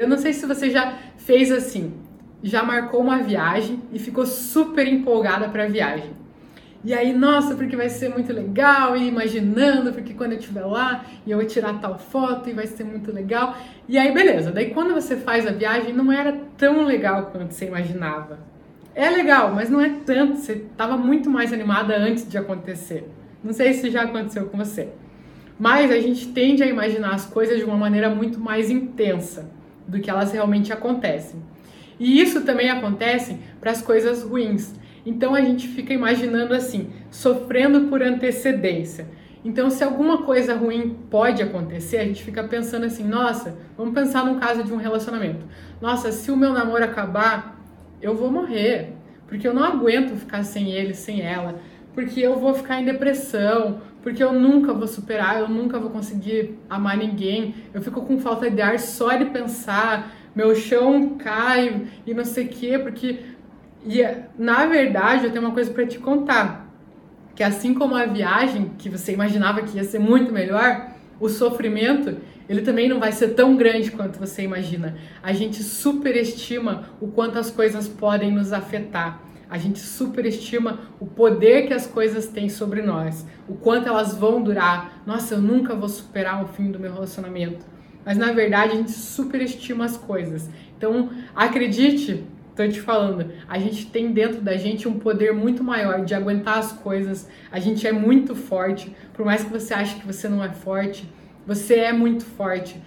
Eu não sei se você já fez assim, já marcou uma viagem e ficou super empolgada para a viagem. E aí, nossa, porque vai ser muito legal, e imaginando, porque quando eu estiver lá, e eu vou tirar tal foto e vai ser muito legal. E aí, beleza. Daí quando você faz a viagem, não era tão legal quanto você imaginava. É legal, mas não é tanto. Você estava muito mais animada antes de acontecer. Não sei se já aconteceu com você. Mas a gente tende a imaginar as coisas de uma maneira muito mais intensa do que elas realmente acontecem. E isso também acontece para as coisas ruins. Então a gente fica imaginando assim, sofrendo por antecedência. Então, se alguma coisa ruim pode acontecer, a gente fica pensando assim: nossa, vamos pensar no caso de um relacionamento. Nossa, se o meu namoro acabar, eu vou morrer, porque eu não aguento ficar sem ele, sem ela, porque eu vou ficar em depressão, porque eu nunca vou superar, eu nunca vou conseguir amar ninguém, eu fico com falta de ar só de pensar, meu chão cai e não sei o quê, porque e na verdade, eu tenho uma coisa para te contar, que assim como a viagem que você imaginava que ia ser muito melhor, o sofrimento, ele também não vai ser tão grande quanto você imagina. A gente superestima o quanto as coisas podem nos afetar. A gente superestima o poder que as coisas têm sobre nós, o quanto elas vão durar. Nossa, eu nunca vou superar o fim do meu relacionamento. Mas na verdade, a gente superestima as coisas. Então, acredite, Tô te falando, a gente tem dentro da gente um poder muito maior de aguentar as coisas. A gente é muito forte. Por mais que você ache que você não é forte, você é muito forte.